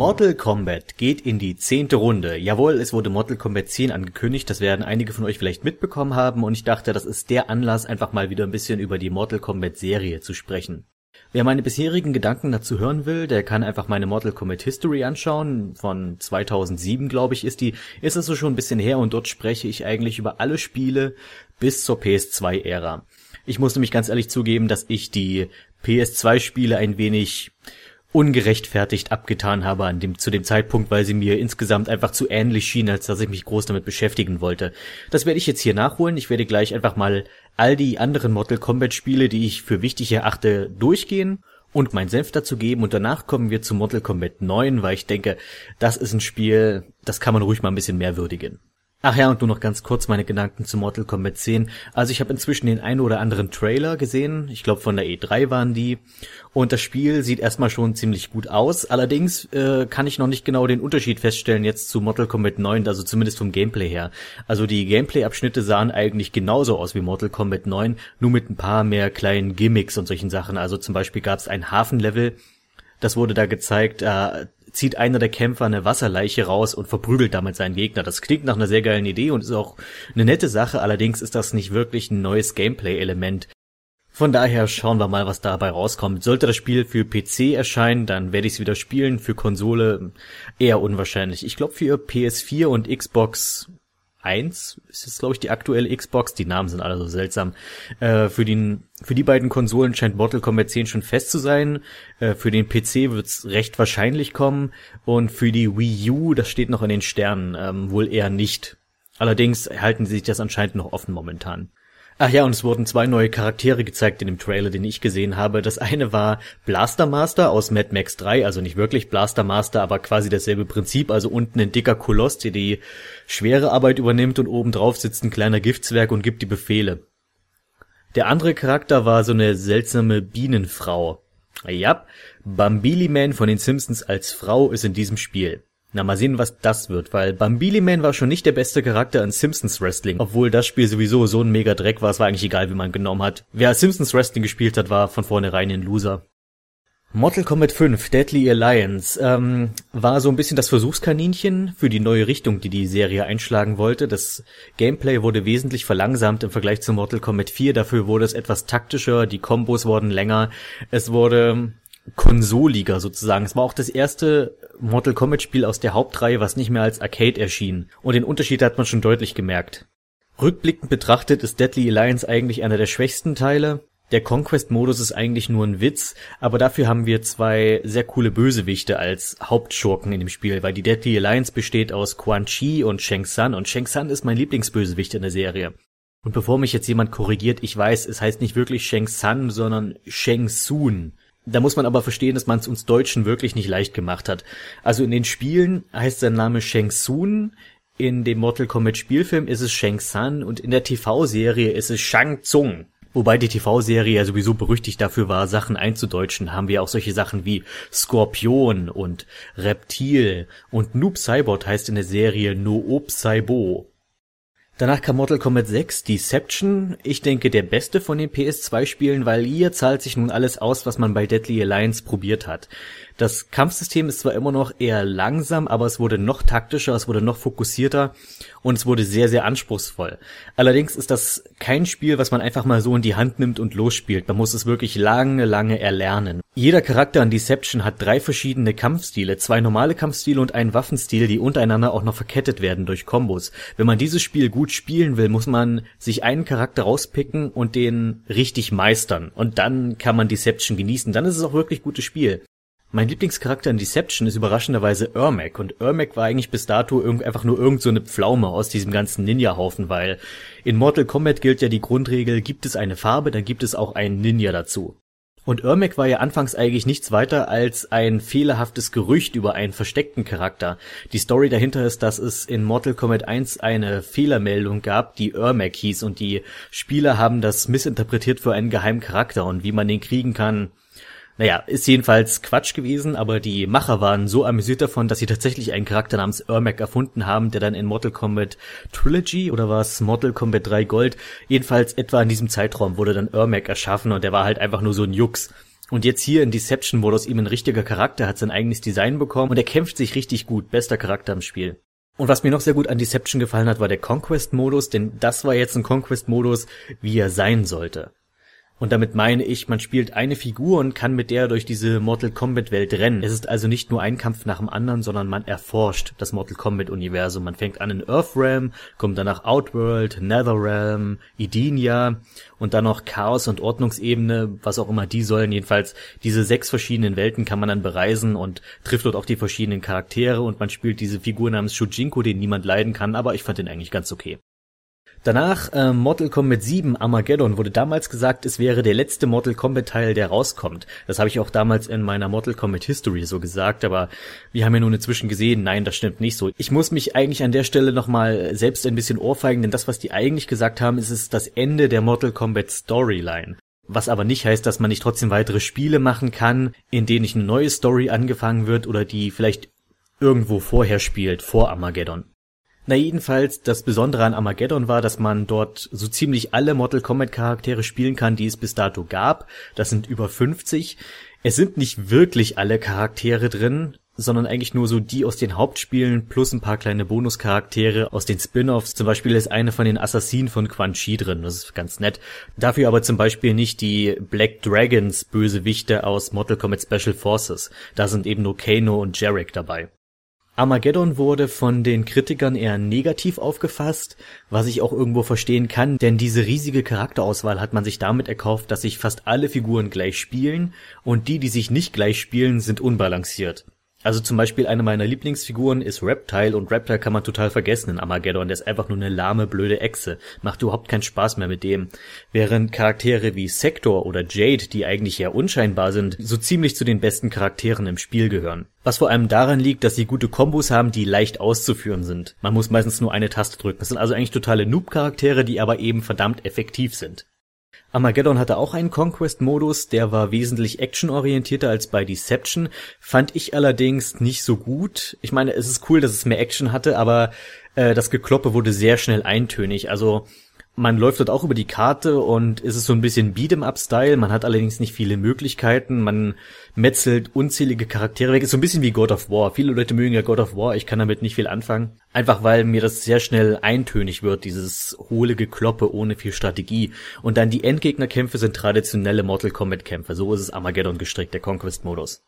Mortal Kombat geht in die zehnte Runde. Jawohl, es wurde Mortal Kombat 10 angekündigt. Das werden einige von euch vielleicht mitbekommen haben. Und ich dachte, das ist der Anlass, einfach mal wieder ein bisschen über die Mortal Kombat Serie zu sprechen. Wer meine bisherigen Gedanken dazu hören will, der kann einfach meine Mortal Kombat History anschauen. Von 2007, glaube ich, ist die. Ist also schon ein bisschen her und dort spreche ich eigentlich über alle Spiele bis zur PS2-Ära. Ich muss nämlich ganz ehrlich zugeben, dass ich die PS2-Spiele ein wenig ungerechtfertigt abgetan habe an dem, zu dem Zeitpunkt, weil sie mir insgesamt einfach zu ähnlich schienen, als dass ich mich groß damit beschäftigen wollte. Das werde ich jetzt hier nachholen. Ich werde gleich einfach mal all die anderen Mortal Kombat Spiele, die ich für wichtig erachte, durchgehen und meinen Senf dazu geben und danach kommen wir zu Mortal Kombat 9, weil ich denke, das ist ein Spiel, das kann man ruhig mal ein bisschen mehr würdigen. Ach ja, und nur noch ganz kurz meine Gedanken zu Mortal Kombat 10. Also ich habe inzwischen den einen oder anderen Trailer gesehen. Ich glaube von der E3 waren die. Und das Spiel sieht erstmal schon ziemlich gut aus. Allerdings äh, kann ich noch nicht genau den Unterschied feststellen jetzt zu Mortal Kombat 9, also zumindest vom Gameplay her. Also die Gameplay-Abschnitte sahen eigentlich genauso aus wie Mortal Kombat 9, nur mit ein paar mehr kleinen Gimmicks und solchen Sachen. Also zum Beispiel gab es ein Hafenlevel, das wurde da gezeigt, äh, zieht einer der Kämpfer eine Wasserleiche raus und verprügelt damit seinen Gegner. Das klingt nach einer sehr geilen Idee und ist auch eine nette Sache, allerdings ist das nicht wirklich ein neues Gameplay-Element. Von daher schauen wir mal, was dabei rauskommt. Sollte das Spiel für PC erscheinen, dann werde ich es wieder spielen. Für Konsole eher unwahrscheinlich. Ich glaube für PS4 und Xbox 1 ist jetzt, glaube ich, die aktuelle Xbox. Die Namen sind alle so seltsam. Äh, für, den, für die beiden Konsolen scheint Mortal Kombat 10 schon fest zu sein. Äh, für den PC wird's recht wahrscheinlich kommen. Und für die Wii U, das steht noch in den Sternen, ähm, wohl eher nicht. Allerdings halten sie sich das anscheinend noch offen momentan. Ach ja, und es wurden zwei neue Charaktere gezeigt in dem Trailer, den ich gesehen habe. Das eine war Blaster Master aus Mad Max 3, also nicht wirklich Blaster Master, aber quasi dasselbe Prinzip. Also unten ein dicker Koloss, der die schwere Arbeit übernimmt und oben drauf sitzt ein kleiner Giftswerk und gibt die Befehle. Der andere Charakter war so eine seltsame Bienenfrau. Ja, Bambili Man von den Simpsons als Frau ist in diesem Spiel. Na, mal sehen, was das wird, weil Bambili Man war schon nicht der beste Charakter in Simpsons Wrestling, obwohl das Spiel sowieso so ein mega Dreck war, es war eigentlich egal, wie man genommen hat. Wer Simpsons Wrestling gespielt hat, war von vornherein ein Loser. Mortal Kombat 5 Deadly Alliance ähm, war so ein bisschen das Versuchskaninchen für die neue Richtung, die die Serie einschlagen wollte. Das Gameplay wurde wesentlich verlangsamt im Vergleich zu Mortal Kombat 4. Dafür wurde es etwas taktischer, die Kombos wurden länger. Es wurde konsoliger sozusagen. Es war auch das erste Mortal Kombat Spiel aus der Hauptreihe, was nicht mehr als Arcade erschien. Und den Unterschied hat man schon deutlich gemerkt. Rückblickend betrachtet ist Deadly Alliance eigentlich einer der schwächsten Teile. Der Conquest-Modus ist eigentlich nur ein Witz, aber dafür haben wir zwei sehr coole Bösewichte als Hauptschurken in dem Spiel, weil die Deadly Alliance besteht aus Quan Chi und Shang Tsung und Shang Tsung ist mein Lieblingsbösewicht in der Serie. Und bevor mich jetzt jemand korrigiert, ich weiß, es heißt nicht wirklich Shang Tsung, sondern Shang Tsung. Da muss man aber verstehen, dass man es uns Deutschen wirklich nicht leicht gemacht hat. Also in den Spielen heißt sein Name Shang Tsung, in dem Mortal Kombat Spielfilm ist es Shang Tsung und in der TV-Serie ist es Shang Tsung. Wobei die TV-Serie ja sowieso berüchtigt dafür war, Sachen einzudeutschen, haben wir auch solche Sachen wie Skorpion und Reptil und Noob Cybot heißt in der Serie Noob Cybo. Danach kam Mortal Kombat 6, Deception. Ich denke, der beste von den PS2-Spielen, weil hier zahlt sich nun alles aus, was man bei Deadly Alliance probiert hat. Das Kampfsystem ist zwar immer noch eher langsam, aber es wurde noch taktischer, es wurde noch fokussierter und es wurde sehr, sehr anspruchsvoll. Allerdings ist das kein Spiel, was man einfach mal so in die Hand nimmt und losspielt. Man muss es wirklich lange, lange erlernen. Jeder Charakter an Deception hat drei verschiedene Kampfstile, zwei normale Kampfstile und einen Waffenstil, die untereinander auch noch verkettet werden durch Kombos. Wenn man dieses Spiel gut spielen will, muss man sich einen Charakter rauspicken und den richtig meistern. Und dann kann man Deception genießen. Dann ist es auch wirklich gutes Spiel. Mein Lieblingscharakter in Deception ist überraschenderweise Ermac und Ermac war eigentlich bis dato einfach nur irgend so eine Pflaume aus diesem ganzen Ninja-Haufen, weil in Mortal Kombat gilt ja die Grundregel, gibt es eine Farbe, dann gibt es auch einen Ninja dazu. Und Ermac war ja anfangs eigentlich nichts weiter als ein fehlerhaftes Gerücht über einen versteckten Charakter. Die Story dahinter ist, dass es in Mortal Kombat 1 eine Fehlermeldung gab, die Ermac hieß und die Spieler haben das missinterpretiert für einen geheimen Charakter und wie man den kriegen kann, naja, ist jedenfalls Quatsch gewesen, aber die Macher waren so amüsiert davon, dass sie tatsächlich einen Charakter namens Ermac erfunden haben, der dann in Mortal Kombat Trilogy oder was Mortal Kombat 3 Gold, jedenfalls etwa in diesem Zeitraum wurde dann Ermac erschaffen und der war halt einfach nur so ein Jux. Und jetzt hier in Deception wurde aus ihm ein richtiger Charakter, hat sein eigenes Design bekommen und er kämpft sich richtig gut. Bester Charakter im Spiel. Und was mir noch sehr gut an Deception gefallen hat, war der Conquest-Modus, denn das war jetzt ein Conquest-Modus, wie er sein sollte. Und damit meine ich, man spielt eine Figur und kann mit der durch diese Mortal Kombat Welt rennen. Es ist also nicht nur ein Kampf nach dem anderen, sondern man erforscht das Mortal Kombat Universum. Man fängt an in Earthrealm, kommt dann nach Outworld, Netherrealm, Edenia und dann noch Chaos und Ordnungsebene, was auch immer die sollen. Jedenfalls diese sechs verschiedenen Welten kann man dann bereisen und trifft dort auch die verschiedenen Charaktere und man spielt diese Figur namens Shujinko, den niemand leiden kann, aber ich fand den eigentlich ganz okay. Danach äh, Mortal Kombat 7 Armageddon wurde damals gesagt, es wäre der letzte Mortal Kombat Teil, der rauskommt. Das habe ich auch damals in meiner Mortal Kombat History so gesagt, aber wir haben ja nun inzwischen gesehen, nein, das stimmt nicht so. Ich muss mich eigentlich an der Stelle nochmal selbst ein bisschen ohrfeigen, denn das, was die eigentlich gesagt haben, ist es das Ende der Mortal Kombat Storyline. Was aber nicht heißt, dass man nicht trotzdem weitere Spiele machen kann, in denen nicht eine neue Story angefangen wird oder die vielleicht irgendwo vorher spielt, vor Armageddon. Na jedenfalls, das Besondere an Armageddon war, dass man dort so ziemlich alle Mortal Kombat Charaktere spielen kann, die es bis dato gab. Das sind über 50. Es sind nicht wirklich alle Charaktere drin, sondern eigentlich nur so die aus den Hauptspielen plus ein paar kleine Bonuscharaktere aus den Spin-offs. Zum Beispiel ist eine von den Assassinen von Quan Chi drin, das ist ganz nett. Dafür aber zum Beispiel nicht die Black Dragons Bösewichte aus Mortal Kombat Special Forces. Da sind eben nur Kano und Jarek dabei. Armageddon wurde von den Kritikern eher negativ aufgefasst, was ich auch irgendwo verstehen kann, denn diese riesige Charakterauswahl hat man sich damit erkauft, dass sich fast alle Figuren gleich spielen und die, die sich nicht gleich spielen, sind unbalanciert. Also zum Beispiel eine meiner Lieblingsfiguren ist Reptile und Reptile kann man total vergessen in Armageddon. Der ist einfach nur eine lahme, blöde Echse. Macht überhaupt keinen Spaß mehr mit dem. Während Charaktere wie Sector oder Jade, die eigentlich eher unscheinbar sind, so ziemlich zu den besten Charakteren im Spiel gehören. Was vor allem daran liegt, dass sie gute Kombos haben, die leicht auszuführen sind. Man muss meistens nur eine Taste drücken. Das sind also eigentlich totale Noob-Charaktere, die aber eben verdammt effektiv sind. Armageddon hatte auch einen Conquest-Modus, der war wesentlich actionorientierter als bei Deception, fand ich allerdings nicht so gut. Ich meine, es ist cool, dass es mehr Action hatte, aber äh, das Gekloppe wurde sehr schnell eintönig. Also man läuft dort auch über die Karte und es ist so ein bisschen Beat'em-up-Style. Man hat allerdings nicht viele Möglichkeiten. Man metzelt unzählige Charaktere weg. Ist so ein bisschen wie God of War. Viele Leute mögen ja God of War. Ich kann damit nicht viel anfangen. Einfach weil mir das sehr schnell eintönig wird, dieses hohle Gekloppe ohne viel Strategie. Und dann die Endgegnerkämpfe sind traditionelle Mortal Kombat-Kämpfe. So ist es Armageddon gestrickt, der Conquest-Modus.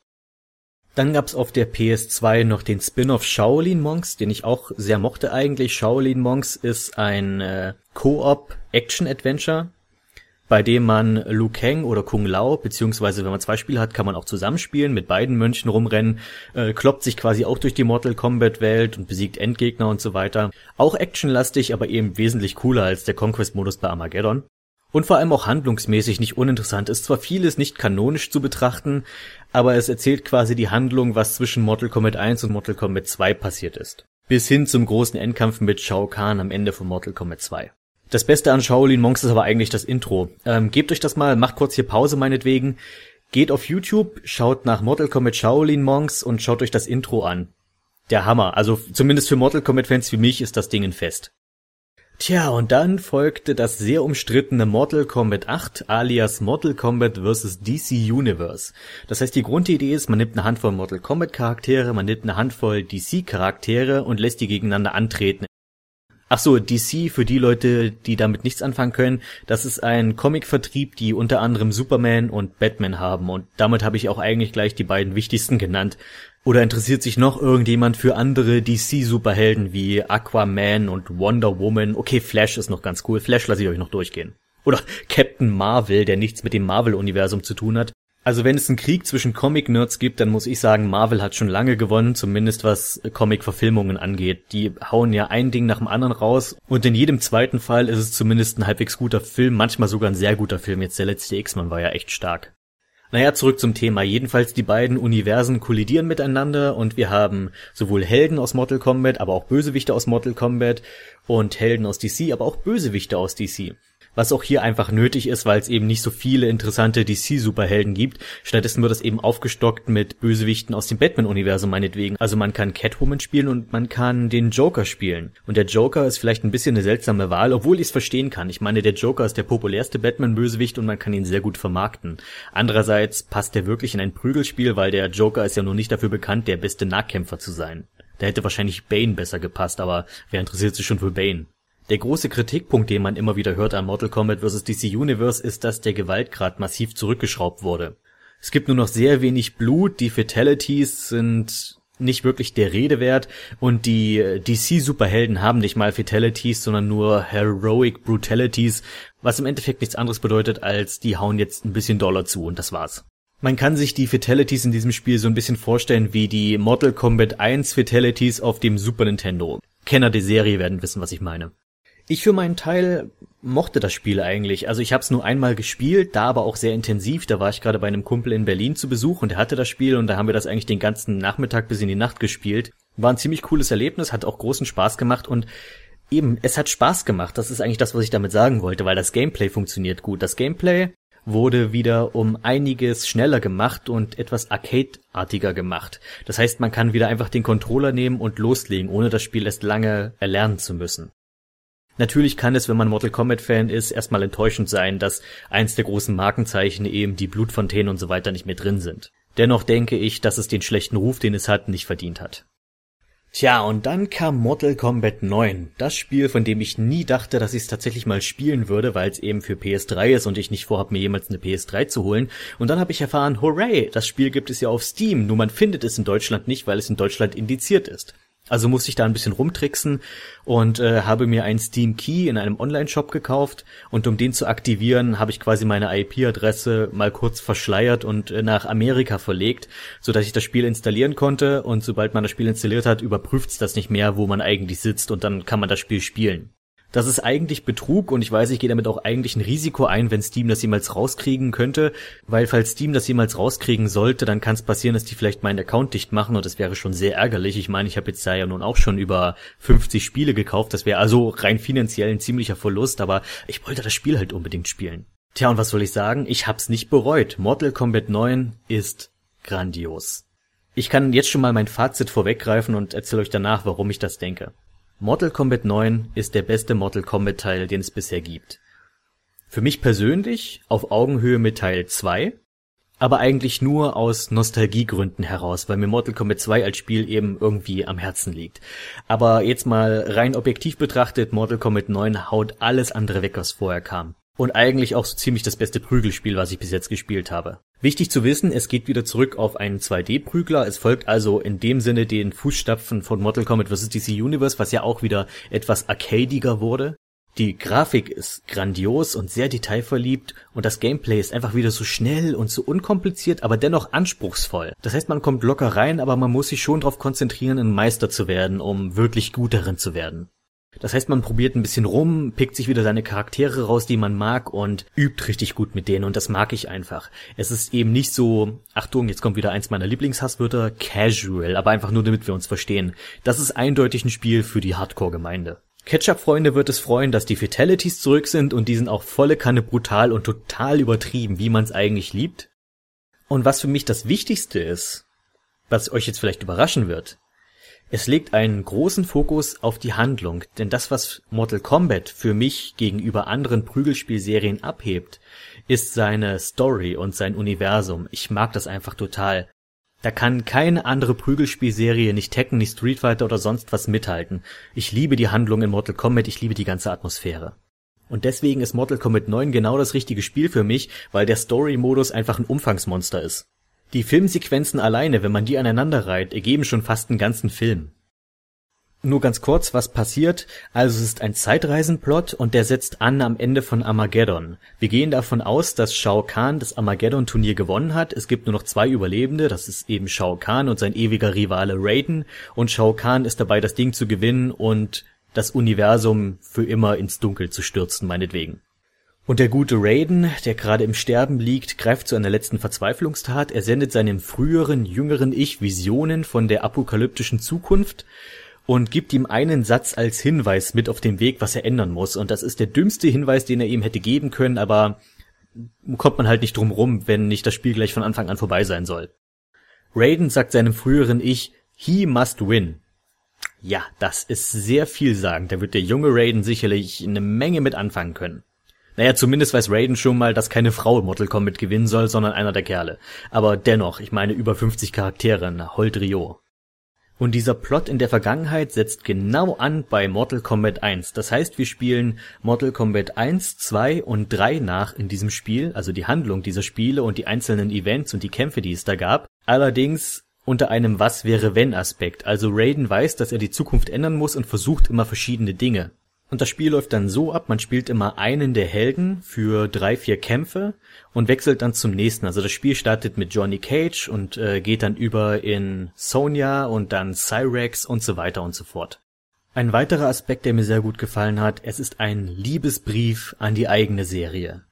Dann gab's auf der PS2 noch den Spin-off Shaolin Monks, den ich auch sehr mochte eigentlich. Shaolin Monks ist ein äh, Co-op Action Adventure, bei dem man Liu Kang oder Kung Lao, beziehungsweise wenn man zwei Spiele hat, kann man auch zusammenspielen, mit beiden Mönchen rumrennen, äh, kloppt sich quasi auch durch die Mortal Kombat Welt und besiegt Endgegner und so weiter. Auch actionlastig, aber eben wesentlich cooler als der Conquest Modus bei Armageddon und vor allem auch handlungsmäßig nicht uninteressant ist. Zwar vieles nicht kanonisch zu betrachten, aber es erzählt quasi die Handlung, was zwischen Mortal Kombat 1 und Mortal Kombat 2 passiert ist. Bis hin zum großen Endkampf mit Shao Kahn am Ende von Mortal Kombat 2. Das Beste an Shaolin Monks ist aber eigentlich das Intro. Ähm, gebt euch das mal, macht kurz hier Pause meinetwegen. Geht auf YouTube, schaut nach Mortal Kombat Shaolin Monks und schaut euch das Intro an. Der Hammer. Also zumindest für Mortal Kombat Fans wie mich ist das Ding ein Fest. Tja, und dann folgte das sehr umstrittene Mortal Kombat 8 alias Mortal Kombat vs. DC Universe. Das heißt, die Grundidee ist, man nimmt eine Handvoll Mortal Kombat Charaktere, man nimmt eine Handvoll DC Charaktere und lässt die gegeneinander antreten. Ach so, DC für die Leute, die damit nichts anfangen können, das ist ein Comicvertrieb, die unter anderem Superman und Batman haben und damit habe ich auch eigentlich gleich die beiden wichtigsten genannt. Oder interessiert sich noch irgendjemand für andere DC-Superhelden wie Aquaman und Wonder Woman? Okay, Flash ist noch ganz cool. Flash lasse ich euch noch durchgehen. Oder Captain Marvel, der nichts mit dem Marvel-Universum zu tun hat. Also wenn es einen Krieg zwischen Comic-Nerds gibt, dann muss ich sagen, Marvel hat schon lange gewonnen, zumindest was Comic-Verfilmungen angeht. Die hauen ja ein Ding nach dem anderen raus und in jedem zweiten Fall ist es zumindest ein halbwegs guter Film, manchmal sogar ein sehr guter Film. Jetzt der letzte X-Men war ja echt stark. Naja, zurück zum Thema. Jedenfalls die beiden Universen kollidieren miteinander und wir haben sowohl Helden aus Mortal Kombat, aber auch Bösewichte aus Mortal Kombat und Helden aus DC, aber auch Bösewichte aus DC. Was auch hier einfach nötig ist, weil es eben nicht so viele interessante DC-Superhelden gibt. Stattdessen wird es eben aufgestockt mit Bösewichten aus dem Batman-Universum meinetwegen. Also man kann Catwoman spielen und man kann den Joker spielen. Und der Joker ist vielleicht ein bisschen eine seltsame Wahl, obwohl ich es verstehen kann. Ich meine, der Joker ist der populärste Batman-Bösewicht und man kann ihn sehr gut vermarkten. Andererseits passt er wirklich in ein Prügelspiel, weil der Joker ist ja nur nicht dafür bekannt, der beste Nahkämpfer zu sein. Da hätte wahrscheinlich Bane besser gepasst, aber wer interessiert sich schon für Bane? Der große Kritikpunkt, den man immer wieder hört an Mortal Kombat vs. DC Universe, ist, dass der Gewaltgrad massiv zurückgeschraubt wurde. Es gibt nur noch sehr wenig Blut, die Fatalities sind nicht wirklich der Rede wert und die DC-Superhelden haben nicht mal Fatalities, sondern nur Heroic Brutalities, was im Endeffekt nichts anderes bedeutet, als die hauen jetzt ein bisschen Dollar zu und das war's. Man kann sich die Fatalities in diesem Spiel so ein bisschen vorstellen wie die Mortal Kombat 1 Fatalities auf dem Super Nintendo. Kenner der Serie werden wissen, was ich meine. Ich für meinen Teil mochte das Spiel eigentlich. Also ich habe es nur einmal gespielt, da aber auch sehr intensiv. Da war ich gerade bei einem Kumpel in Berlin zu Besuch und der hatte das Spiel und da haben wir das eigentlich den ganzen Nachmittag bis in die Nacht gespielt. War ein ziemlich cooles Erlebnis, hat auch großen Spaß gemacht und eben, es hat Spaß gemacht. Das ist eigentlich das, was ich damit sagen wollte, weil das Gameplay funktioniert gut. Das Gameplay wurde wieder um einiges schneller gemacht und etwas Arcade-artiger gemacht. Das heißt, man kann wieder einfach den Controller nehmen und loslegen, ohne das Spiel erst lange erlernen zu müssen. Natürlich kann es, wenn man Mortal Kombat Fan ist, erstmal enttäuschend sein, dass eins der großen Markenzeichen eben die Blutfontänen und so weiter nicht mehr drin sind. Dennoch denke ich, dass es den schlechten Ruf, den es hat, nicht verdient hat. Tja, und dann kam Mortal Kombat 9. Das Spiel, von dem ich nie dachte, dass ich es tatsächlich mal spielen würde, weil es eben für PS3 ist und ich nicht vorhab, mir jemals eine PS3 zu holen. Und dann habe ich erfahren, hooray, das Spiel gibt es ja auf Steam, nur man findet es in Deutschland nicht, weil es in Deutschland indiziert ist. Also musste ich da ein bisschen rumtricksen und äh, habe mir einen Steam Key in einem Online-Shop gekauft und um den zu aktivieren, habe ich quasi meine IP-Adresse mal kurz verschleiert und äh, nach Amerika verlegt, so dass ich das Spiel installieren konnte und sobald man das Spiel installiert hat, überprüft es das nicht mehr, wo man eigentlich sitzt und dann kann man das Spiel spielen. Das ist eigentlich Betrug und ich weiß, ich gehe damit auch eigentlich ein Risiko ein, wenn Steam das jemals rauskriegen könnte, weil falls Steam das jemals rauskriegen sollte, dann kann es passieren, dass die vielleicht meinen Account dicht machen und das wäre schon sehr ärgerlich. Ich meine, ich habe jetzt da ja nun auch schon über 50 Spiele gekauft, das wäre also rein finanziell ein ziemlicher Verlust, aber ich wollte das Spiel halt unbedingt spielen. Tja, und was soll ich sagen? Ich hab's nicht bereut. Mortal Kombat 9 ist grandios. Ich kann jetzt schon mal mein Fazit vorweggreifen und erzähle euch danach, warum ich das denke. Mortal Kombat 9 ist der beste Mortal Kombat Teil, den es bisher gibt. Für mich persönlich auf Augenhöhe mit Teil 2, aber eigentlich nur aus Nostalgiegründen heraus, weil mir Mortal Kombat 2 als Spiel eben irgendwie am Herzen liegt. Aber jetzt mal rein objektiv betrachtet, Mortal Kombat 9 haut alles andere weg, was vorher kam. Und eigentlich auch so ziemlich das beste Prügelspiel, was ich bis jetzt gespielt habe. Wichtig zu wissen, es geht wieder zurück auf einen 2D-Prügler. Es folgt also in dem Sinne den Fußstapfen von Mortal Kombat vs. DC Universe, was ja auch wieder etwas arcadiger wurde. Die Grafik ist grandios und sehr detailverliebt und das Gameplay ist einfach wieder so schnell und so unkompliziert, aber dennoch anspruchsvoll. Das heißt, man kommt locker rein, aber man muss sich schon darauf konzentrieren, ein Meister zu werden, um wirklich gut darin zu werden. Das heißt, man probiert ein bisschen rum, pickt sich wieder seine Charaktere raus, die man mag und übt richtig gut mit denen und das mag ich einfach. Es ist eben nicht so, Achtung, jetzt kommt wieder eins meiner Lieblingshasswörter, casual, aber einfach nur damit wir uns verstehen. Das ist eindeutig ein Spiel für die Hardcore-Gemeinde. Ketchup-Freunde wird es freuen, dass die Fatalities zurück sind und die sind auch volle Kanne brutal und total übertrieben, wie man es eigentlich liebt. Und was für mich das Wichtigste ist, was euch jetzt vielleicht überraschen wird, es legt einen großen Fokus auf die Handlung, denn das, was Mortal Kombat für mich gegenüber anderen Prügelspielserien abhebt, ist seine Story und sein Universum. Ich mag das einfach total. Da kann keine andere Prügelspielserie, nicht Tekken, nicht Street Fighter oder sonst was mithalten. Ich liebe die Handlung in Mortal Kombat, ich liebe die ganze Atmosphäre. Und deswegen ist Mortal Kombat 9 genau das richtige Spiel für mich, weil der Story-Modus einfach ein Umfangsmonster ist. Die Filmsequenzen alleine, wenn man die aneinander reiht, ergeben schon fast einen ganzen Film. Nur ganz kurz, was passiert? Also es ist ein Zeitreisenplot und der setzt an am Ende von Armageddon. Wir gehen davon aus, dass Shao Kahn das Armageddon-Turnier gewonnen hat. Es gibt nur noch zwei Überlebende, das ist eben Shao Kahn und sein ewiger Rivale Raiden. Und Shao Kahn ist dabei, das Ding zu gewinnen und das Universum für immer ins Dunkel zu stürzen, meinetwegen. Und der gute Raiden, der gerade im Sterben liegt, greift zu einer letzten Verzweiflungstat. Er sendet seinem früheren, jüngeren Ich Visionen von der apokalyptischen Zukunft und gibt ihm einen Satz als Hinweis mit auf dem Weg, was er ändern muss. Und das ist der dümmste Hinweis, den er ihm hätte geben können, aber kommt man halt nicht drum rum, wenn nicht das Spiel gleich von Anfang an vorbei sein soll. Raiden sagt seinem früheren Ich, he must win. Ja, das ist sehr vielsagend. Da wird der junge Raiden sicherlich eine Menge mit anfangen können. Naja, zumindest weiß Raiden schon mal, dass keine Frau im Mortal Kombat gewinnen soll, sondern einer der Kerle. Aber dennoch, ich meine über 50 Charaktere, na, Holt Rio. Und dieser Plot in der Vergangenheit setzt genau an bei Mortal Kombat 1. Das heißt, wir spielen Mortal Kombat 1, 2 und 3 nach in diesem Spiel, also die Handlung dieser Spiele und die einzelnen Events und die Kämpfe, die es da gab. Allerdings unter einem Was wäre wenn Aspekt. Also Raiden weiß, dass er die Zukunft ändern muss und versucht immer verschiedene Dinge. Und das Spiel läuft dann so ab, man spielt immer einen der Helden für drei, vier Kämpfe und wechselt dann zum nächsten. Also das Spiel startet mit Johnny Cage und äh, geht dann über in Sonya und dann Cyrex und so weiter und so fort. Ein weiterer Aspekt, der mir sehr gut gefallen hat, es ist ein Liebesbrief an die eigene Serie.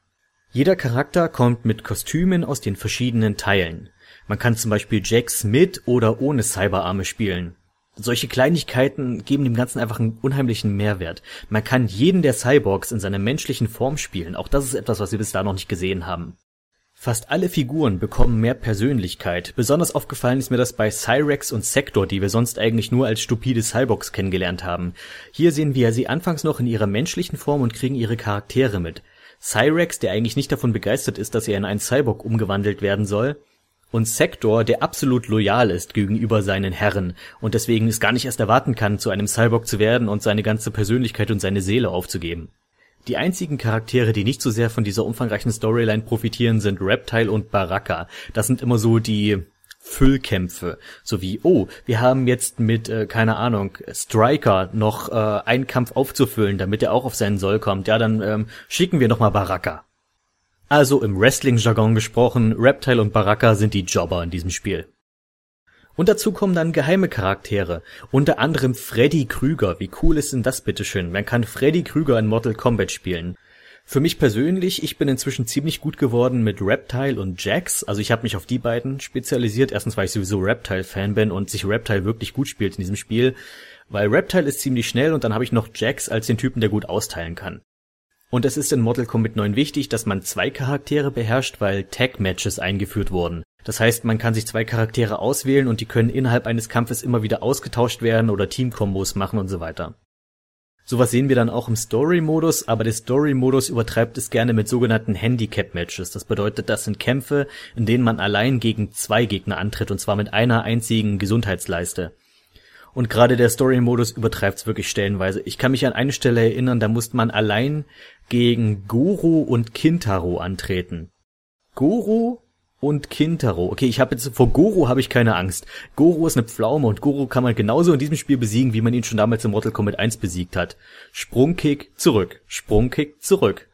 Jeder Charakter kommt mit Kostümen aus den verschiedenen Teilen. Man kann zum Beispiel Jax mit oder ohne Cyberarme spielen solche Kleinigkeiten geben dem Ganzen einfach einen unheimlichen Mehrwert. Man kann jeden der Cyborgs in seiner menschlichen Form spielen. Auch das ist etwas, was wir bis da noch nicht gesehen haben. Fast alle Figuren bekommen mehr Persönlichkeit. Besonders aufgefallen ist mir das bei Cyrex und Sector, die wir sonst eigentlich nur als stupide Cyborgs kennengelernt haben. Hier sehen wir sie anfangs noch in ihrer menschlichen Form und kriegen ihre Charaktere mit. Cyrex, der eigentlich nicht davon begeistert ist, dass er in einen Cyborg umgewandelt werden soll, und Sektor, der absolut loyal ist gegenüber seinen Herren und deswegen es gar nicht erst erwarten kann, zu einem Cyborg zu werden und seine ganze Persönlichkeit und seine Seele aufzugeben. Die einzigen Charaktere, die nicht so sehr von dieser umfangreichen Storyline profitieren, sind Reptile und Baraka. Das sind immer so die Füllkämpfe, so wie, oh, wir haben jetzt mit, äh, keine Ahnung, Striker noch äh, einen Kampf aufzufüllen, damit er auch auf seinen Soll kommt. Ja, dann ähm, schicken wir noch mal Baraka. Also im Wrestling-Jargon gesprochen, Reptile und Baraka sind die Jobber in diesem Spiel. Und dazu kommen dann geheime Charaktere, unter anderem Freddy Krüger. Wie cool ist denn das bitteschön? Man kann Freddy Krüger in Mortal Kombat spielen. Für mich persönlich, ich bin inzwischen ziemlich gut geworden mit Reptile und Jax. Also ich habe mich auf die beiden spezialisiert. Erstens, weil ich sowieso Reptile-Fan bin und sich Reptile wirklich gut spielt in diesem Spiel. Weil Reptile ist ziemlich schnell und dann habe ich noch Jax als den Typen, der gut austeilen kann. Und es ist in Mortal Kombat 9 wichtig, dass man zwei Charaktere beherrscht, weil Tag-Matches eingeführt wurden. Das heißt, man kann sich zwei Charaktere auswählen und die können innerhalb eines Kampfes immer wieder ausgetauscht werden oder Teamkombos machen und so weiter. Sowas sehen wir dann auch im Story-Modus, aber der Story-Modus übertreibt es gerne mit sogenannten Handicap-Matches. Das bedeutet, das sind Kämpfe, in denen man allein gegen zwei Gegner antritt und zwar mit einer einzigen Gesundheitsleiste. Und gerade der Story-Modus übertreibt es wirklich stellenweise. Ich kann mich an eine Stelle erinnern, da musste man allein gegen Goro und Kintaro antreten. Goro und Kintaro. Okay, ich habe jetzt vor Goro habe ich keine Angst. Goro ist eine Pflaume und Goro kann man genauso in diesem Spiel besiegen, wie man ihn schon damals in Mortal Kombat 1 besiegt hat. Sprungkick zurück, Sprungkick zurück.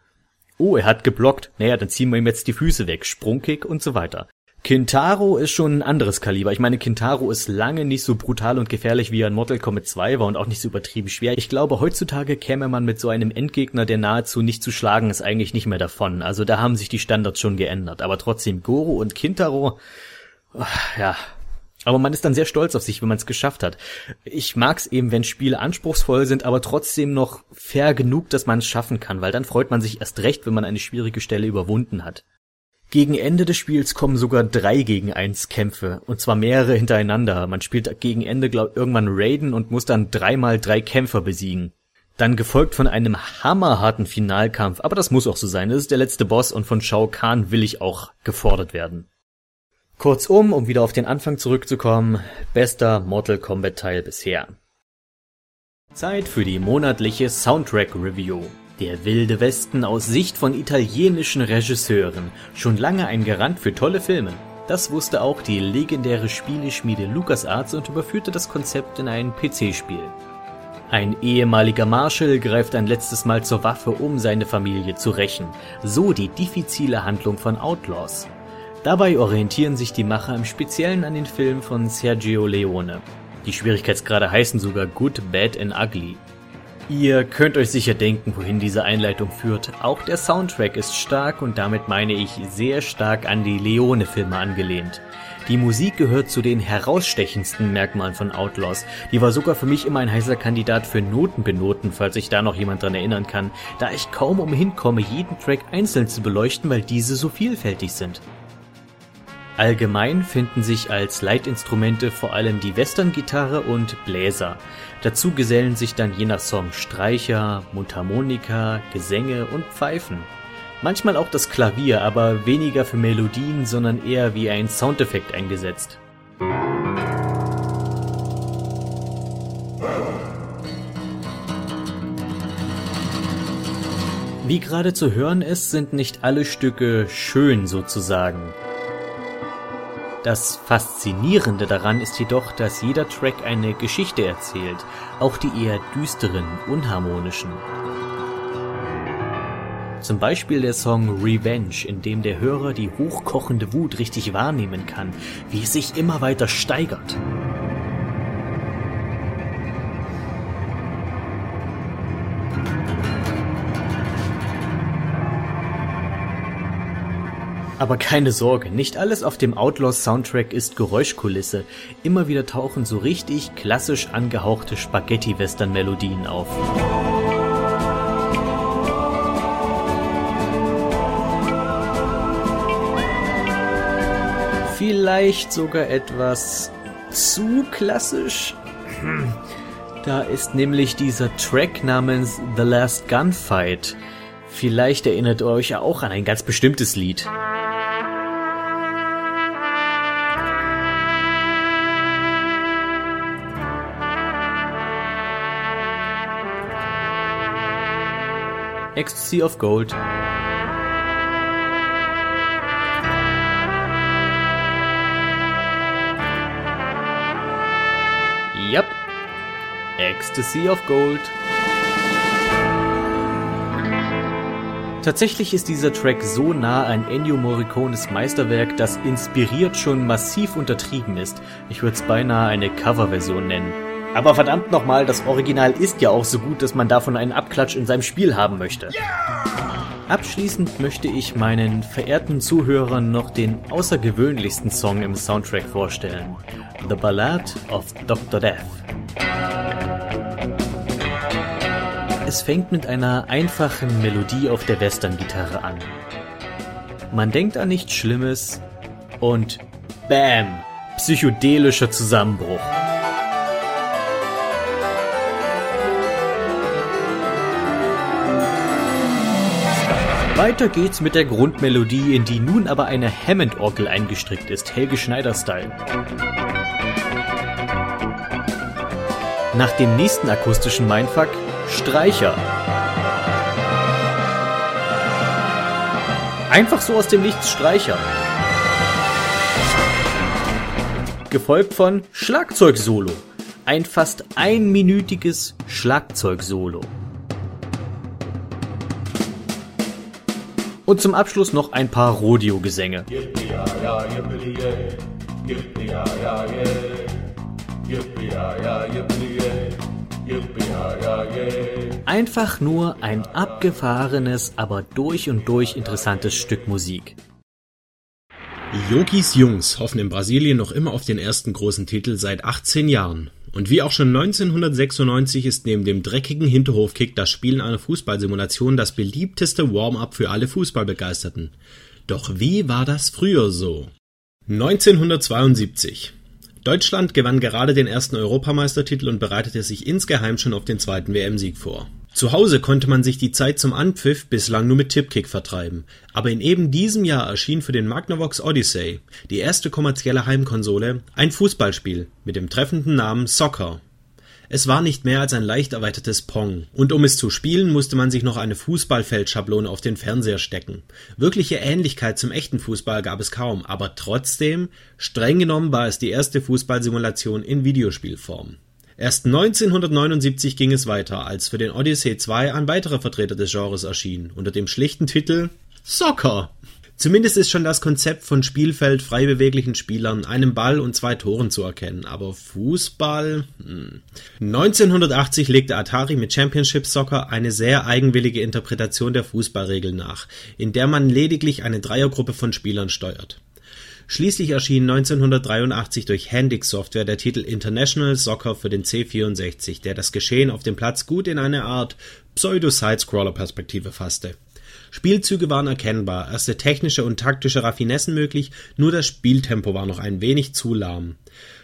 Oh, er hat geblockt. Naja, dann ziehen wir ihm jetzt die Füße weg. Sprungkick und so weiter. Kintaro ist schon ein anderes Kaliber. Ich meine, Kintaro ist lange nicht so brutal und gefährlich, wie er in Mortal Kombat 2 war und auch nicht so übertrieben schwer. Ich glaube, heutzutage käme man mit so einem Endgegner, der nahezu nicht zu schlagen ist, eigentlich nicht mehr davon. Also da haben sich die Standards schon geändert. Aber trotzdem, Goro und Kintaro, ja, aber man ist dann sehr stolz auf sich, wenn man es geschafft hat. Ich mag's eben, wenn Spiele anspruchsvoll sind, aber trotzdem noch fair genug, dass man es schaffen kann, weil dann freut man sich erst recht, wenn man eine schwierige Stelle überwunden hat. Gegen Ende des Spiels kommen sogar drei gegen eins Kämpfe, und zwar mehrere hintereinander. Man spielt gegen Ende glaub, irgendwann Raiden und muss dann dreimal drei Kämpfer besiegen. Dann gefolgt von einem hammerharten Finalkampf, aber das muss auch so sein, das ist der letzte Boss und von Shao Kahn will ich auch gefordert werden. Kurzum, um wieder auf den Anfang zurückzukommen, bester Mortal Kombat Teil bisher. Zeit für die monatliche Soundtrack Review. Der Wilde Westen aus Sicht von italienischen Regisseuren, schon lange ein Garant für tolle Filme. Das wusste auch die legendäre Spieleschmiede LucasArts und überführte das Konzept in ein PC-Spiel. Ein ehemaliger Marshal greift ein letztes Mal zur Waffe, um seine Familie zu rächen. So die diffizile Handlung von Outlaws. Dabei orientieren sich die Macher im Speziellen an den Film von Sergio Leone. Die Schwierigkeitsgrade heißen sogar Good, Bad and Ugly. Ihr könnt euch sicher denken, wohin diese Einleitung führt. Auch der Soundtrack ist stark und damit meine ich sehr stark an die Leone-Filme angelehnt. Die Musik gehört zu den herausstechendsten Merkmalen von Outlaws. Die war sogar für mich immer ein heißer Kandidat für Notenbenoten, falls sich da noch jemand dran erinnern kann, da ich kaum umhin komme, jeden Track einzeln zu beleuchten, weil diese so vielfältig sind. Allgemein finden sich als Leitinstrumente vor allem die Western-Gitarre und Bläser. Dazu gesellen sich dann je nach Song Streicher, Mundharmonika, Gesänge und Pfeifen. Manchmal auch das Klavier, aber weniger für Melodien, sondern eher wie ein Soundeffekt eingesetzt. Wie gerade zu hören ist, sind nicht alle Stücke schön sozusagen. Das Faszinierende daran ist jedoch, dass jeder Track eine Geschichte erzählt, auch die eher düsteren, unharmonischen. Zum Beispiel der Song Revenge, in dem der Hörer die hochkochende Wut richtig wahrnehmen kann, wie es sich immer weiter steigert. Aber keine Sorge, nicht alles auf dem Outlaws Soundtrack ist Geräuschkulisse. Immer wieder tauchen so richtig klassisch angehauchte Spaghetti-Western-Melodien auf. Vielleicht sogar etwas zu klassisch. Hm. Da ist nämlich dieser Track namens The Last Gunfight. Vielleicht erinnert ihr euch ja auch an ein ganz bestimmtes Lied. Ecstasy of Gold. Yep. Ecstasy of Gold. Tatsächlich ist dieser Track so nah an Ennio Morricones Meisterwerk, dass inspiriert schon massiv untertrieben ist. Ich würde es beinahe eine Coverversion nennen. Aber verdammt nochmal, das Original ist ja auch so gut, dass man davon einen Abklatsch in seinem Spiel haben möchte. Abschließend möchte ich meinen verehrten Zuhörern noch den außergewöhnlichsten Song im Soundtrack vorstellen. The Ballad of Dr. Death. Es fängt mit einer einfachen Melodie auf der Western-Gitarre an. Man denkt an nichts Schlimmes und BAM! Psychedelischer Zusammenbruch. Weiter geht's mit der Grundmelodie, in die nun aber eine Hammond-Orgel eingestrickt ist, Helge Schneider-Style. Nach dem nächsten akustischen Mindfuck Streicher. Einfach so aus dem Nichts Streicher. Gefolgt von Schlagzeugsolo. Ein fast einminütiges Schlagzeugsolo. Und zum Abschluss noch ein paar Rodeo-Gesänge. Einfach nur ein abgefahrenes, aber durch und durch interessantes Stück Musik. Yokis Jungs hoffen in Brasilien noch immer auf den ersten großen Titel seit 18 Jahren. Und wie auch schon 1996 ist neben dem dreckigen Hinterhofkick das Spielen einer Fußballsimulation das beliebteste Warm-up für alle Fußballbegeisterten. Doch wie war das früher so? 1972. Deutschland gewann gerade den ersten Europameistertitel und bereitete sich insgeheim schon auf den zweiten WM-Sieg vor. Zu Hause konnte man sich die Zeit zum Anpfiff bislang nur mit Tipkick vertreiben, aber in eben diesem Jahr erschien für den Magnavox Odyssey, die erste kommerzielle Heimkonsole, ein Fußballspiel mit dem treffenden Namen Soccer. Es war nicht mehr als ein leicht erweitertes Pong, und um es zu spielen, musste man sich noch eine Fußballfeldschablone auf den Fernseher stecken. Wirkliche Ähnlichkeit zum echten Fußball gab es kaum, aber trotzdem, streng genommen war es die erste Fußballsimulation in Videospielform. Erst 1979 ging es weiter, als für den Odyssey 2 ein weiterer Vertreter des Genres erschien, unter dem schlichten Titel Soccer. Zumindest ist schon das Konzept von Spielfeld frei beweglichen Spielern, einem Ball und zwei Toren zu erkennen, aber Fußball? Hm. 1980 legte Atari mit Championship Soccer eine sehr eigenwillige Interpretation der Fußballregeln nach, in der man lediglich eine Dreiergruppe von Spielern steuert. Schließlich erschien 1983 durch Handic Software der Titel International Soccer für den C64, der das Geschehen auf dem Platz gut in eine Art Pseudo-Sidescroller-Perspektive fasste. Spielzüge waren erkennbar, erste technische und taktische Raffinessen möglich, nur das Spieltempo war noch ein wenig zu lahm.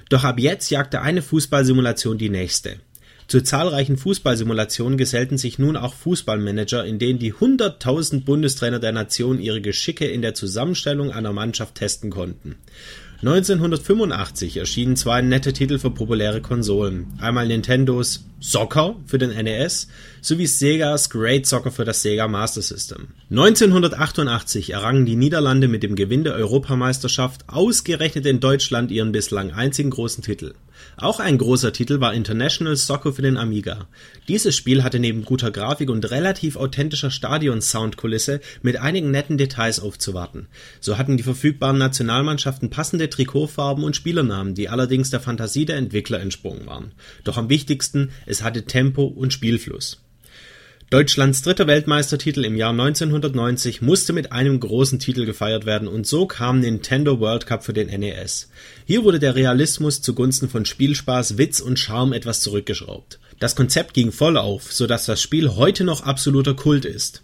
Doch ab jetzt jagte eine Fußballsimulation die nächste. Zu zahlreichen Fußballsimulationen gesellten sich nun auch Fußballmanager, in denen die 100.000 Bundestrainer der Nation ihre Geschicke in der Zusammenstellung einer Mannschaft testen konnten. 1985 erschienen zwei nette Titel für populäre Konsolen. Einmal Nintendos Soccer für den NES sowie Segas Great Soccer für das Sega Master System. 1988 errangen die Niederlande mit dem Gewinn der Europameisterschaft ausgerechnet in Deutschland ihren bislang einzigen großen Titel. Auch ein großer Titel war International Soccer für den Amiga. Dieses Spiel hatte neben guter Grafik und relativ authentischer Stadion-Soundkulisse mit einigen netten Details aufzuwarten. So hatten die verfügbaren Nationalmannschaften passende Trikotfarben und Spielernamen, die allerdings der Fantasie der Entwickler entsprungen waren. Doch am wichtigsten, es hatte Tempo und Spielfluss. Deutschlands dritter Weltmeistertitel im Jahr 1990 musste mit einem großen Titel gefeiert werden und so kam Nintendo World Cup für den NES. Hier wurde der Realismus zugunsten von Spielspaß, Witz und Charme etwas zurückgeschraubt. Das Konzept ging voll auf, so dass das Spiel heute noch absoluter Kult ist.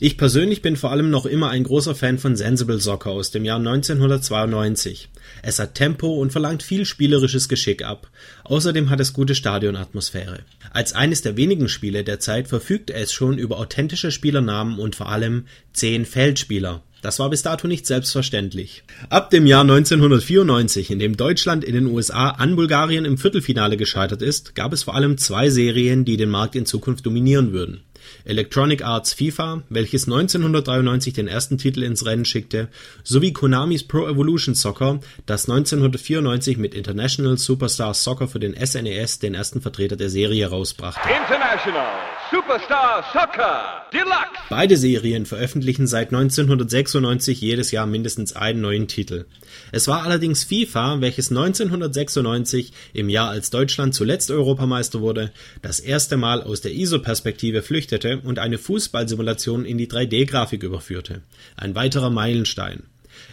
Ich persönlich bin vor allem noch immer ein großer Fan von Sensible Soccer aus dem Jahr 1992. Es hat Tempo und verlangt viel spielerisches Geschick ab. Außerdem hat es gute Stadionatmosphäre. Als eines der wenigen Spiele der Zeit verfügt es schon über authentische Spielernamen und vor allem zehn Feldspieler. Das war bis dato nicht selbstverständlich. Ab dem Jahr 1994, in dem Deutschland in den USA an Bulgarien im Viertelfinale gescheitert ist, gab es vor allem zwei Serien, die den Markt in Zukunft dominieren würden. Electronic Arts FIFA, welches 1993 den ersten Titel ins Rennen schickte, sowie Konamis Pro Evolution Soccer, das 1994 mit International Superstar Soccer für den SNES den ersten Vertreter der Serie rausbrachte. International Superstar Soccer Deluxe! Beide Serien veröffentlichen seit 1996 jedes Jahr mindestens einen neuen Titel. Es war allerdings FIFA, welches 1996, im Jahr als Deutschland zuletzt Europameister wurde, das erste Mal aus der ISO-Perspektive flüchtete und eine Fußballsimulation in die 3D-Grafik überführte. Ein weiterer Meilenstein.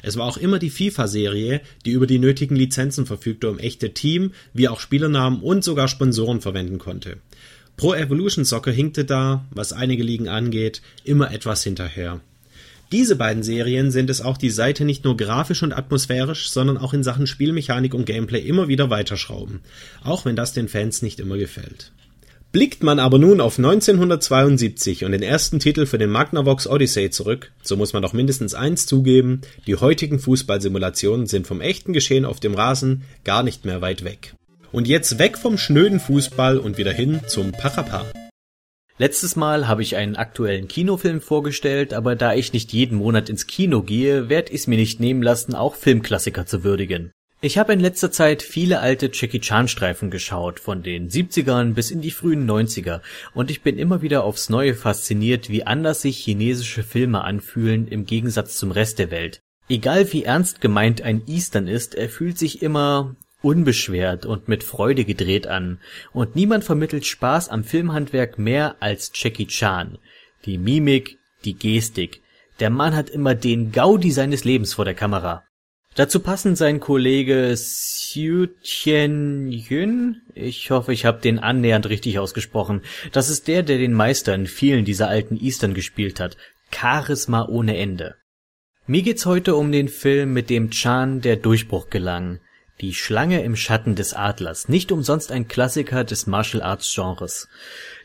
Es war auch immer die FIFA-Serie, die über die nötigen Lizenzen verfügte, um echte Team- wie auch Spielernamen und sogar Sponsoren verwenden konnte. Pro Evolution Soccer hinkte da, was einige Ligen angeht, immer etwas hinterher. Diese beiden Serien sind es auch, die Seite nicht nur grafisch und atmosphärisch, sondern auch in Sachen Spielmechanik und Gameplay immer wieder weiterschrauben, auch wenn das den Fans nicht immer gefällt. Blickt man aber nun auf 1972 und den ersten Titel für den Magnavox Odyssey zurück, so muss man doch mindestens eins zugeben, die heutigen Fußballsimulationen sind vom echten Geschehen auf dem Rasen gar nicht mehr weit weg. Und jetzt weg vom schnöden Fußball und wieder hin zum Parappa. Letztes Mal habe ich einen aktuellen Kinofilm vorgestellt, aber da ich nicht jeden Monat ins Kino gehe, werd ich's mir nicht nehmen lassen, auch Filmklassiker zu würdigen. Ich habe in letzter Zeit viele alte Jackie Chan Streifen geschaut, von den 70ern bis in die frühen 90er, und ich bin immer wieder aufs Neue fasziniert, wie anders sich chinesische Filme anfühlen im Gegensatz zum Rest der Welt. Egal wie ernst gemeint ein Eastern ist, er fühlt sich immer unbeschwert und mit Freude gedreht an, und niemand vermittelt Spaß am Filmhandwerk mehr als Jackie Chan. Die Mimik, die Gestik. Der Mann hat immer den Gaudi seines Lebens vor der Kamera. Dazu passen sein Kollege Xiu Tian-yun, ich hoffe, ich habe den annähernd richtig ausgesprochen. Das ist der, der den Meister in vielen dieser alten Eastern gespielt hat. Charisma ohne Ende. Mir geht's heute um den Film, mit dem Chan der Durchbruch gelang. Die Schlange im Schatten des Adlers, nicht umsonst ein Klassiker des Martial Arts Genres.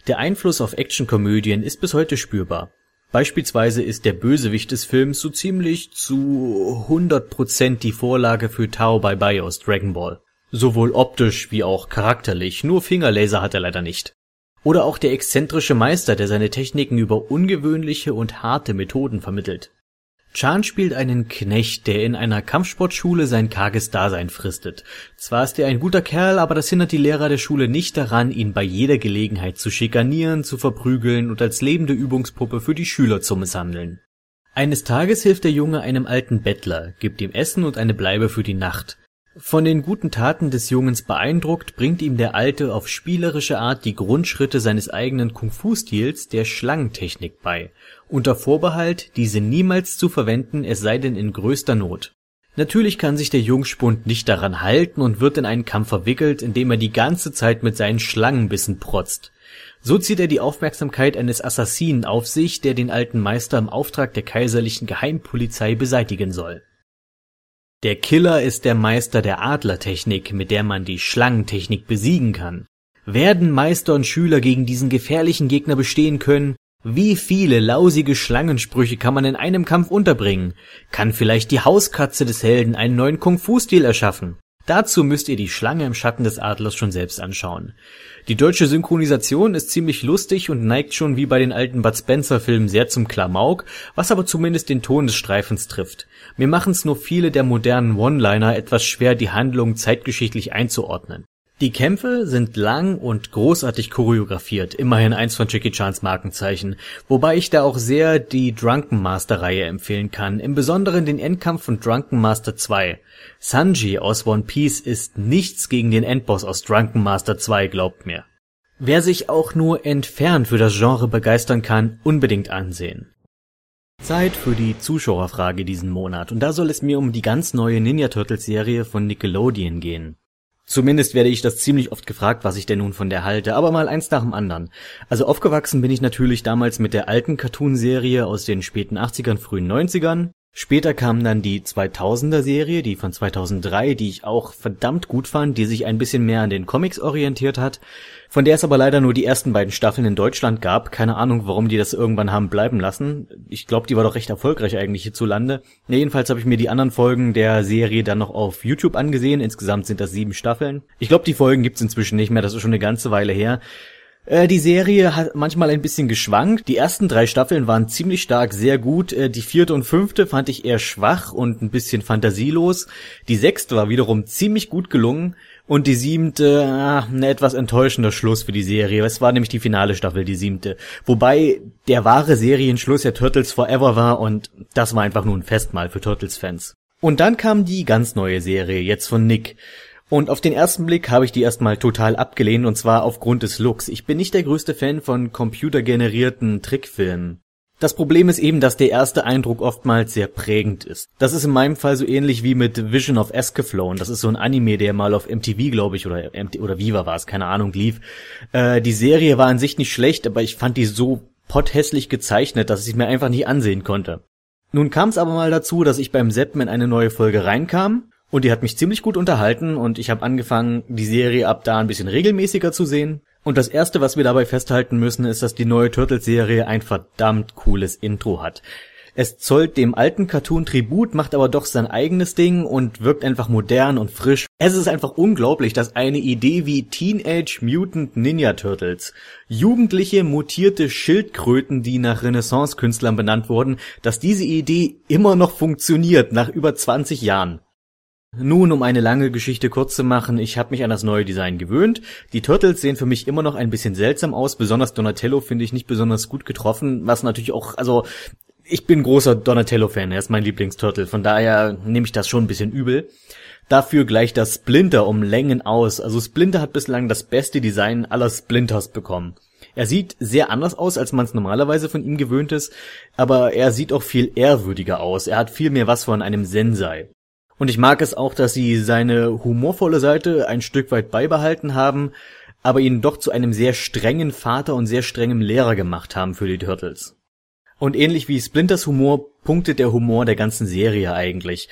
Der Einfluss auf Actionkomödien ist bis heute spürbar. Beispielsweise ist der Bösewicht des Films so ziemlich zu 100% die Vorlage für Tao Bai Bai aus Dragon Ball. Sowohl optisch wie auch charakterlich, nur Fingerlaser hat er leider nicht. Oder auch der exzentrische Meister, der seine Techniken über ungewöhnliche und harte Methoden vermittelt. Chan spielt einen Knecht, der in einer Kampfsportschule sein karges Dasein fristet. Zwar ist er ein guter Kerl, aber das hindert die Lehrer der Schule nicht daran, ihn bei jeder Gelegenheit zu schikanieren, zu verprügeln und als lebende Übungspuppe für die Schüler zu misshandeln. Eines Tages hilft der Junge einem alten Bettler, gibt ihm Essen und eine Bleibe für die Nacht. Von den guten Taten des Jungens beeindruckt, bringt ihm der Alte auf spielerische Art die Grundschritte seines eigenen Kung-Fu-Stils, der Schlangentechnik, bei, unter Vorbehalt, diese niemals zu verwenden, es sei denn in größter Not. Natürlich kann sich der Jungspund nicht daran halten und wird in einen Kampf verwickelt, indem er die ganze Zeit mit seinen Schlangenbissen protzt. So zieht er die Aufmerksamkeit eines Assassinen auf sich, der den alten Meister im Auftrag der kaiserlichen Geheimpolizei beseitigen soll. Der Killer ist der Meister der Adlertechnik, mit der man die Schlangentechnik besiegen kann. Werden Meister und Schüler gegen diesen gefährlichen Gegner bestehen können? Wie viele lausige Schlangensprüche kann man in einem Kampf unterbringen? Kann vielleicht die Hauskatze des Helden einen neuen Kung-Fu-Stil erschaffen? Dazu müsst ihr die Schlange im Schatten des Adlers schon selbst anschauen. Die deutsche Synchronisation ist ziemlich lustig und neigt schon wie bei den alten Bud Spencer Filmen sehr zum Klamauk, was aber zumindest den Ton des Streifens trifft. Mir machen's nur viele der modernen One-Liner etwas schwer, die Handlung zeitgeschichtlich einzuordnen. Die Kämpfe sind lang und großartig choreografiert, immerhin eins von Jackie Chans Markenzeichen, wobei ich da auch sehr die Drunken Master Reihe empfehlen kann, im Besonderen den Endkampf von Drunken Master 2. Sanji aus One Piece ist nichts gegen den Endboss aus Drunken Master 2, glaubt mir. Wer sich auch nur entfernt für das Genre begeistern kann, unbedingt ansehen. Zeit für die Zuschauerfrage diesen Monat und da soll es mir um die ganz neue Ninja Turtles Serie von Nickelodeon gehen. Zumindest werde ich das ziemlich oft gefragt, was ich denn nun von der halte, aber mal eins nach dem anderen. Also aufgewachsen bin ich natürlich damals mit der alten Cartoon-Serie aus den späten 80ern, frühen 90ern. Später kam dann die 2000er Serie, die von 2003, die ich auch verdammt gut fand, die sich ein bisschen mehr an den Comics orientiert hat, von der es aber leider nur die ersten beiden Staffeln in Deutschland gab. Keine Ahnung, warum die das irgendwann haben bleiben lassen. Ich glaube, die war doch recht erfolgreich eigentlich hierzulande. Ja, jedenfalls habe ich mir die anderen Folgen der Serie dann noch auf YouTube angesehen. Insgesamt sind das sieben Staffeln. Ich glaube, die Folgen gibt's inzwischen nicht mehr, das ist schon eine ganze Weile her. Äh, die Serie hat manchmal ein bisschen geschwankt. Die ersten drei Staffeln waren ziemlich stark, sehr gut. Äh, die vierte und fünfte fand ich eher schwach und ein bisschen fantasielos. Die sechste war wiederum ziemlich gut gelungen. Und die siebte, ah, ein etwas enttäuschender Schluss für die Serie. Es war nämlich die finale Staffel, die siebte. Wobei der wahre Serienschluss ja Turtles Forever war und das war einfach nur ein Festmahl für Turtles-Fans. Und dann kam die ganz neue Serie, jetzt von Nick. Und auf den ersten Blick habe ich die erstmal total abgelehnt und zwar aufgrund des Looks. Ich bin nicht der größte Fan von computergenerierten Trickfilmen. Das Problem ist eben, dass der erste Eindruck oftmals sehr prägend ist. Das ist in meinem Fall so ähnlich wie mit Vision of Escaflowne. Das ist so ein Anime, der mal auf MTV, glaube ich, oder MT oder Viva war es, keine Ahnung, lief. Äh, die Serie war an sich nicht schlecht, aber ich fand die so potthässlich gezeichnet, dass ich mir einfach nicht ansehen konnte. Nun kam es aber mal dazu, dass ich beim Seppen in eine neue Folge reinkam und die hat mich ziemlich gut unterhalten und ich habe angefangen, die Serie ab da ein bisschen regelmäßiger zu sehen. Und das erste, was wir dabei festhalten müssen, ist, dass die neue Turtles-Serie ein verdammt cooles Intro hat. Es zollt dem alten Cartoon Tribut, macht aber doch sein eigenes Ding und wirkt einfach modern und frisch. Es ist einfach unglaublich, dass eine Idee wie Teenage Mutant Ninja Turtles, jugendliche mutierte Schildkröten, die nach Renaissance-Künstlern benannt wurden, dass diese Idee immer noch funktioniert nach über 20 Jahren. Nun, um eine lange Geschichte kurz zu machen, ich habe mich an das neue Design gewöhnt. Die Turtles sehen für mich immer noch ein bisschen seltsam aus, besonders Donatello finde ich nicht besonders gut getroffen, was natürlich auch, also ich bin großer Donatello-Fan, er ist mein Lieblingsturtle, von daher nehme ich das schon ein bisschen übel. Dafür gleicht das Splinter um Längen aus, also Splinter hat bislang das beste Design aller Splinters bekommen. Er sieht sehr anders aus, als man es normalerweise von ihm gewöhnt ist, aber er sieht auch viel ehrwürdiger aus. Er hat viel mehr was von einem Sensei. Und ich mag es auch, dass sie seine humorvolle Seite ein Stück weit beibehalten haben, aber ihn doch zu einem sehr strengen Vater und sehr strengem Lehrer gemacht haben für die Turtles. Und ähnlich wie Splinters Humor punktet der Humor der ganzen Serie eigentlich.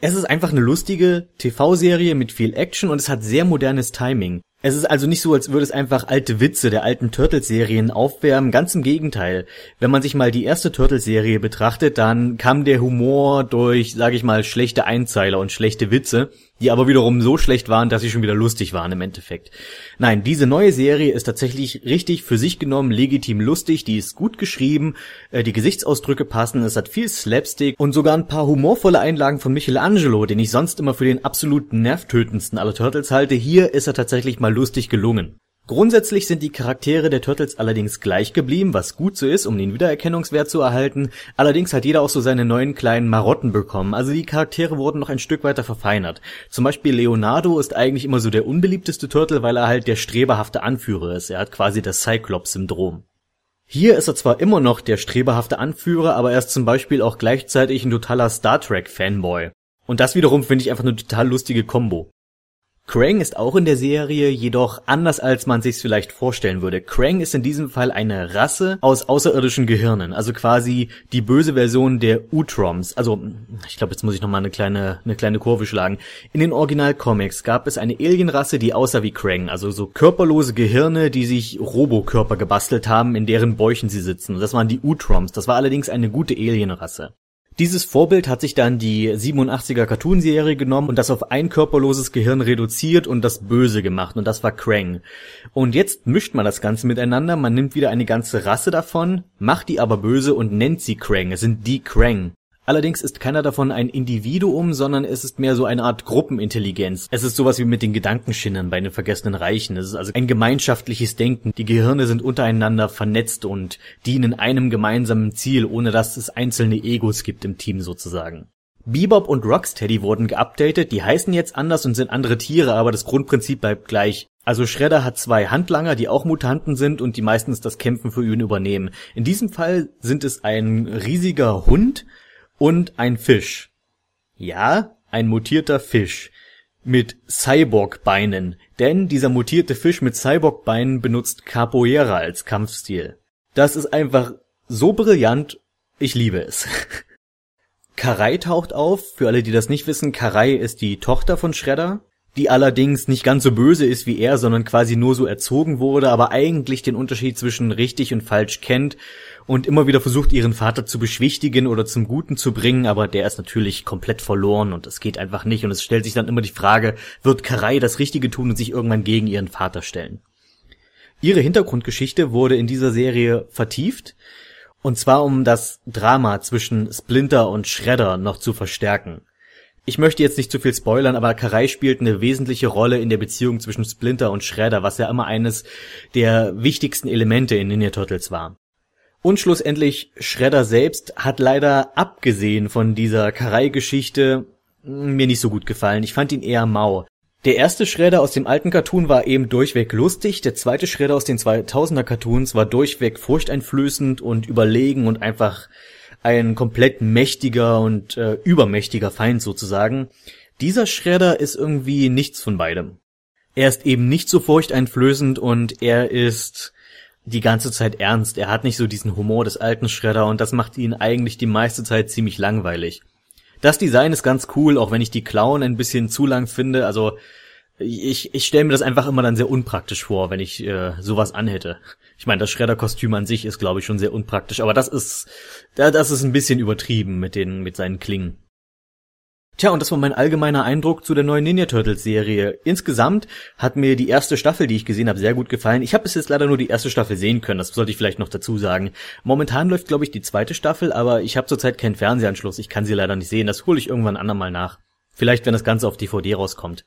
Es ist einfach eine lustige TV-Serie mit viel Action und es hat sehr modernes Timing. Es ist also nicht so, als würde es einfach alte Witze der alten Turtles-Serien aufwärmen, ganz im Gegenteil. Wenn man sich mal die erste Turtles-Serie betrachtet, dann kam der Humor durch, sag ich mal, schlechte Einzeiler und schlechte Witze, die aber wiederum so schlecht waren, dass sie schon wieder lustig waren im Endeffekt. Nein, diese neue Serie ist tatsächlich richtig für sich genommen legitim lustig, die ist gut geschrieben, äh, die Gesichtsausdrücke passen, es hat viel Slapstick und sogar ein paar humorvolle Einlagen von Michelangelo, den ich sonst immer für den absoluten nervtötendsten aller Turtles halte. Hier ist er tatsächlich mal lustig gelungen. Grundsätzlich sind die Charaktere der Turtles allerdings gleich geblieben, was gut so ist, um den Wiedererkennungswert zu erhalten. Allerdings hat jeder auch so seine neuen kleinen Marotten bekommen. Also die Charaktere wurden noch ein Stück weiter verfeinert. Zum Beispiel Leonardo ist eigentlich immer so der unbeliebteste Turtle, weil er halt der streberhafte Anführer ist. Er hat quasi das Cyclops-Syndrom. Hier ist er zwar immer noch der streberhafte Anführer, aber er ist zum Beispiel auch gleichzeitig ein totaler Star Trek Fanboy. Und das wiederum finde ich einfach eine total lustige Combo. Krang ist auch in der Serie, jedoch anders als man sich's vielleicht vorstellen würde. Krang ist in diesem Fall eine Rasse aus außerirdischen Gehirnen, also quasi die böse Version der Utroms. Also, ich glaube, jetzt muss ich noch mal eine kleine eine kleine Kurve schlagen. In den Original-Comics gab es eine Alienrasse, die aussah wie Krang, also so körperlose Gehirne, die sich Robokörper gebastelt haben, in deren Bäuchen sie sitzen. Das waren die Utroms. Das war allerdings eine gute Alienrasse. Dieses Vorbild hat sich dann die 87er Cartoonserie genommen und das auf ein körperloses Gehirn reduziert und das Böse gemacht und das war Krang. Und jetzt mischt man das Ganze miteinander, man nimmt wieder eine ganze Rasse davon, macht die aber böse und nennt sie Krang. Es sind die Krang. Allerdings ist keiner davon ein Individuum, sondern es ist mehr so eine Art Gruppenintelligenz. Es ist sowas wie mit den Gedankenschinnern bei den vergessenen Reichen. Es ist also ein gemeinschaftliches Denken. Die Gehirne sind untereinander vernetzt und dienen einem gemeinsamen Ziel, ohne dass es einzelne Egos gibt im Team sozusagen. Bebop und Rocksteady wurden geupdatet, die heißen jetzt anders und sind andere Tiere, aber das Grundprinzip bleibt gleich. Also Shredder hat zwei Handlanger, die auch Mutanten sind und die meistens das Kämpfen für ihn übernehmen. In diesem Fall sind es ein riesiger Hund, und ein Fisch. Ja, ein mutierter Fisch mit Cyborg-Beinen, denn dieser mutierte Fisch mit Cyborg-Beinen benutzt Capoeira als Kampfstil. Das ist einfach so brillant, ich liebe es. Karai taucht auf, für alle, die das nicht wissen, Karai ist die Tochter von Shredder, die allerdings nicht ganz so böse ist wie er, sondern quasi nur so erzogen wurde, aber eigentlich den Unterschied zwischen richtig und falsch kennt und immer wieder versucht, ihren Vater zu beschwichtigen oder zum Guten zu bringen, aber der ist natürlich komplett verloren und es geht einfach nicht und es stellt sich dann immer die Frage, wird Karai das Richtige tun und sich irgendwann gegen ihren Vater stellen? Ihre Hintergrundgeschichte wurde in dieser Serie vertieft, und zwar um das Drama zwischen Splinter und Shredder noch zu verstärken. Ich möchte jetzt nicht zu viel spoilern, aber Karai spielt eine wesentliche Rolle in der Beziehung zwischen Splinter und Shredder, was ja immer eines der wichtigsten Elemente in Ninja Turtles war. Und schlussendlich, Shredder selbst hat leider abgesehen von dieser Karai-Geschichte mir nicht so gut gefallen. Ich fand ihn eher mau. Der erste Shredder aus dem alten Cartoon war eben durchweg lustig, der zweite Shredder aus den 2000er Cartoons war durchweg furchteinflößend und überlegen und einfach ein komplett mächtiger und äh, übermächtiger Feind sozusagen. Dieser Shredder ist irgendwie nichts von beidem. Er ist eben nicht so furchteinflößend und er ist die ganze Zeit ernst. Er hat nicht so diesen Humor des alten Shredder und das macht ihn eigentlich die meiste Zeit ziemlich langweilig. Das Design ist ganz cool, auch wenn ich die Clown ein bisschen zu lang finde. Also ich, ich stelle mir das einfach immer dann sehr unpraktisch vor, wenn ich äh, sowas anhätte. Ich meine, das Schredder-Kostüm an sich ist, glaube ich, schon sehr unpraktisch, aber das ist, das ist ein bisschen übertrieben mit den, mit seinen Klingen. Tja, und das war mein allgemeiner Eindruck zu der neuen Ninja Turtles Serie. Insgesamt hat mir die erste Staffel, die ich gesehen habe, sehr gut gefallen. Ich habe bis jetzt leider nur die erste Staffel sehen können, das sollte ich vielleicht noch dazu sagen. Momentan läuft, glaube ich, die zweite Staffel, aber ich habe zurzeit keinen Fernsehanschluss. Ich kann sie leider nicht sehen. Das hole ich irgendwann andermal nach. Vielleicht, wenn das Ganze auf DVD rauskommt.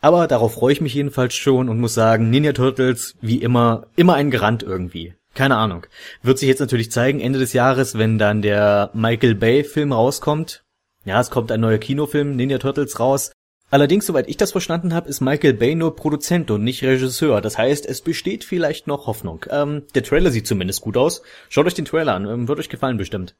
Aber darauf freue ich mich jedenfalls schon und muss sagen, Ninja Turtles, wie immer, immer ein Garant irgendwie. Keine Ahnung. Wird sich jetzt natürlich zeigen, Ende des Jahres, wenn dann der Michael Bay Film rauskommt, ja, es kommt ein neuer Kinofilm, Ninja Turtles, raus. Allerdings, soweit ich das verstanden habe, ist Michael Bay nur Produzent und nicht Regisseur. Das heißt, es besteht vielleicht noch Hoffnung. Ähm, der Trailer sieht zumindest gut aus. Schaut euch den Trailer an, ähm, wird euch gefallen bestimmt.